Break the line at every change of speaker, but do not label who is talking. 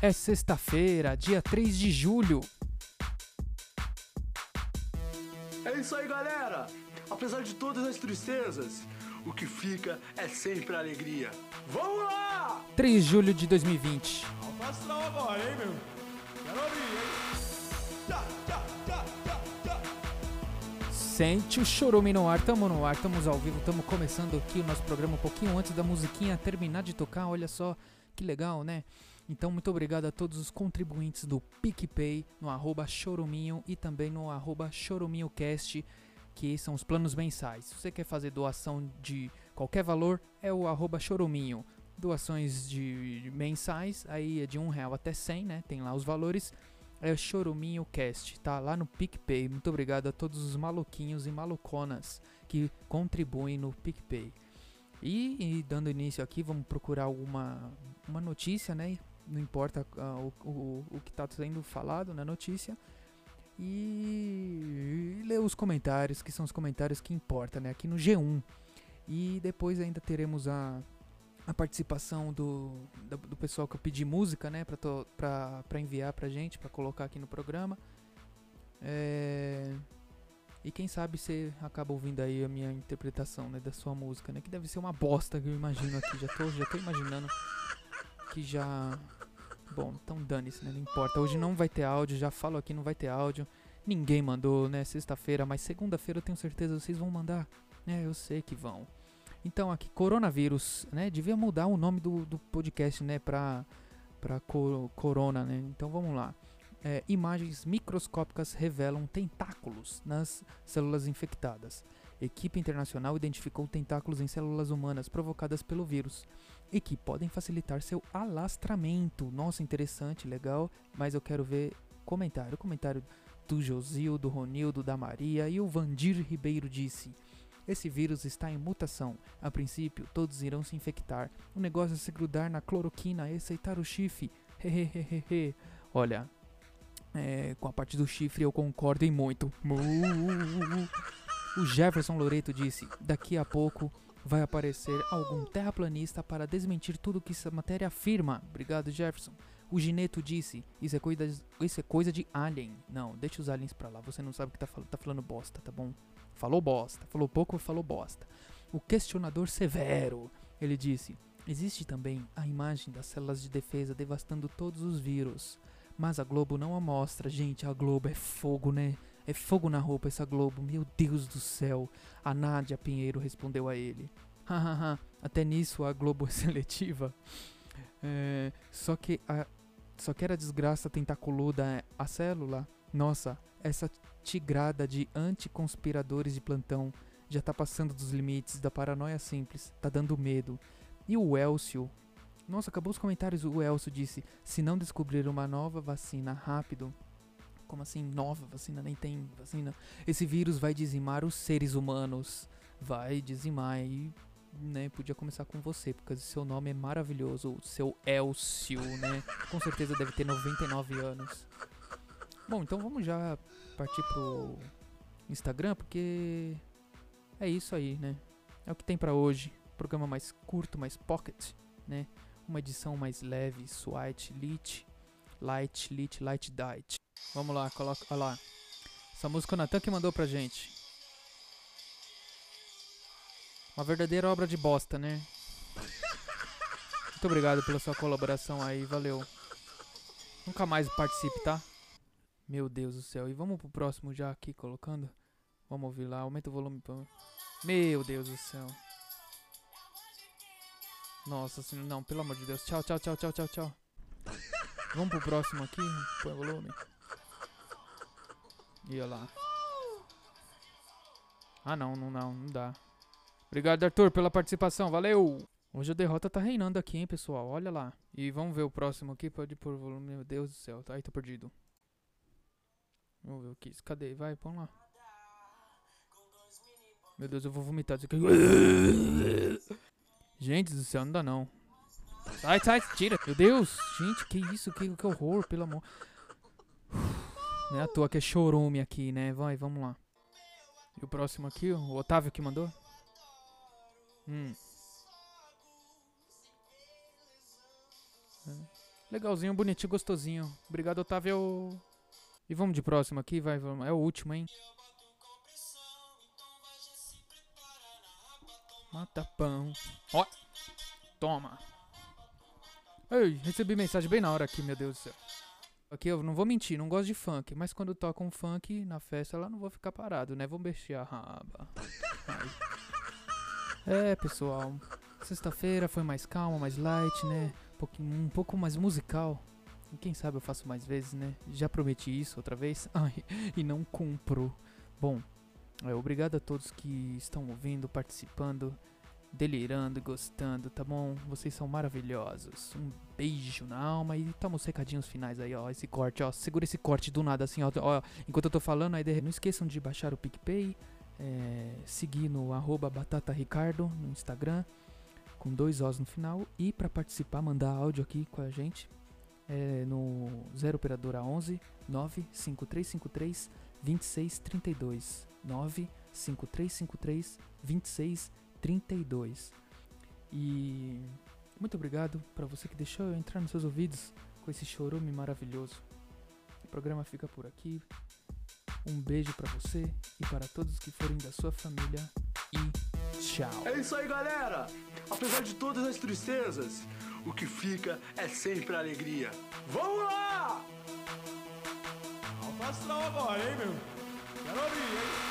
É sexta-feira, dia 3 de julho.
É isso aí, galera! Apesar de todas as tristezas, o que fica é sempre a alegria. Vamos lá!
3 de julho de 2020.
Alfa astral agora, hein, meu? Quero ouvir, hein? Tchá, tchá, tchá, tchá, tchá.
Sente o chorume no ar, tamo no ar, estamos ao vivo, estamos começando aqui o nosso programa um pouquinho antes da musiquinha terminar de tocar, olha só que legal, né? Então, muito obrigado a todos os contribuintes do PicPay, no arroba choruminho e também no arroba choruminhocast, que são os planos mensais. Se você quer fazer doação de qualquer valor, é o arroba choruminho. Doações de mensais, aí é de um real até 100, né? Tem lá os valores. É Choruminho Cast, tá lá no PicPay. Muito obrigado a todos os maluquinhos e maluconas que contribuem no PicPay. E, e dando início aqui, vamos procurar alguma uma notícia, né? Não importa ah, o, o, o que está sendo falado na notícia. E, e ler os comentários, que são os comentários que importam, né? Aqui no G1. E depois ainda teremos a, a participação do, do, do pessoal que eu pedi música, né? Pra, to, pra, enviar pra gente, pra colocar aqui no programa. É... E quem sabe você acaba ouvindo aí a minha interpretação, né, da sua música, né? Que deve ser uma bosta que eu imagino aqui. Já tô, já tô imaginando que já. Bom, então dane-se, né? Não importa. Hoje não vai ter áudio, já falo aqui, não vai ter áudio. Ninguém mandou, né? Sexta-feira, mas segunda-feira eu tenho certeza vocês vão mandar. É, eu sei que vão. Então aqui, coronavírus, né? Devia mudar o nome do, do podcast, né? Pra, pra cor, corona, né? Então vamos lá. É, imagens microscópicas revelam tentáculos nas células infectadas. Equipe internacional identificou tentáculos em células humanas provocadas pelo vírus e que podem facilitar seu alastramento. Nossa, interessante, legal, mas eu quero ver comentário. Comentário do Josil, do Ronildo, da Maria e o Vandir Ribeiro disse: Esse vírus está em mutação. A princípio, todos irão se infectar. O negócio é se grudar na cloroquina e aceitar o chifre. Hehehehe. Olha, é, com a parte do chifre eu concordo em muito. O Jefferson Loreto disse: Daqui a pouco vai aparecer algum terraplanista para desmentir tudo que essa matéria afirma. Obrigado, Jefferson. O Gineto disse: Isso é coisa, isso é coisa de alien. Não, deixa os aliens pra lá. Você não sabe o que tá falando. Tá falando bosta, tá bom? Falou bosta. Falou pouco, falou bosta. O questionador severo. Ele disse: Existe também a imagem das células de defesa devastando todos os vírus. Mas a Globo não a mostra. Gente, a Globo é fogo, né? É fogo na roupa essa Globo. Meu Deus do céu. A Nádia Pinheiro respondeu a ele. Hahaha, até nisso a Globo é seletiva. É, só que a, só que era desgraça tentaculuda a célula. Nossa, essa tigrada de anticonspiradores de plantão já tá passando dos limites da paranoia simples. Tá dando medo. E o Elcio? Nossa, acabou os comentários. O Elcio disse: se não descobrir uma nova vacina rápido, como assim, nova vacina? Nem tem vacina. Esse vírus vai dizimar os seres humanos. Vai dizimar e, né, podia começar com você, porque seu nome é maravilhoso, o seu Elcio, né? Com certeza deve ter 99 anos. Bom, então vamos já partir pro Instagram, porque é isso aí, né? É o que tem pra hoje. Programa mais curto, mais pocket, né? Uma edição mais leve, sweet, lit, light, lit, light, diet. Vamos lá, coloca, olha lá. Essa música o Natan que mandou pra gente. Uma verdadeira obra de bosta, né? Muito obrigado pela sua colaboração aí, valeu. Nunca mais participe, tá? Meu Deus do céu. E vamos pro próximo já aqui colocando. Vamos ouvir lá, aumenta o volume. pra- Meu Deus do céu. Nossa senhora, não, pelo amor de Deus. Tchau, tchau, tchau, tchau, tchau, tchau. Vamos pro próximo aqui, põe volume. E olha lá. Ah não, não, não, não dá. Obrigado, Arthur, pela participação, valeu! Hoje a derrota tá reinando aqui, hein, pessoal, olha lá. E vamos ver o próximo aqui, pode pôr o volume, meu Deus do céu, tá aí, tô perdido. Vamos ver o que, cadê? Vai, põe lá. Meu Deus, eu vou vomitar isso aqui. Gente do céu, não dá não. Sai, sai, tira. Meu Deus, gente, que isso, que, que horror, pelo amor. Não é à toa que é chorume aqui, né? Vai, vamos lá. E o próximo aqui, o Otávio que mandou? Hum. É. Legalzinho, bonitinho, gostosinho. Obrigado, Otávio. E vamos de próximo aqui, vai, vamos. É o último, hein? Mata pão. Ó. Toma. Ei, recebi mensagem bem na hora aqui, meu Deus do céu. Aqui eu não vou mentir, não gosto de funk, mas quando toca um funk na festa lá não vou ficar parado, né? Vou mexer a raba. Ai. É, pessoal. Sexta-feira foi mais calma, mais light, né? Um, pouquinho, um pouco mais musical. E quem sabe eu faço mais vezes, né? Já prometi isso outra vez. Ai, e não cumpro. Bom, é, obrigado a todos que estão ouvindo, participando delirando e gostando, tá bom? Vocês são maravilhosos. Um beijo na alma e toma os recadinhos finais aí, ó. Esse corte, ó. Segura esse corte do nada assim, ó. ó enquanto eu tô falando, aí não esqueçam de baixar o PicPay, é, seguir no arroba batataricardo no Instagram, com dois Os no final. E para participar, mandar áudio aqui com a gente é, no 0 operadora 11 95353 2632 95353 2632 32. E muito obrigado para você que deixou eu entrar nos seus ouvidos com esse chorume maravilhoso. O programa fica por aqui. Um beijo para você e para todos que forem da sua família e tchau.
É isso aí, galera. Apesar de todas as tristezas, o que fica é sempre a alegria. Vamos lá!
Alfa agora, hein, meu? Quero ouvir, hein?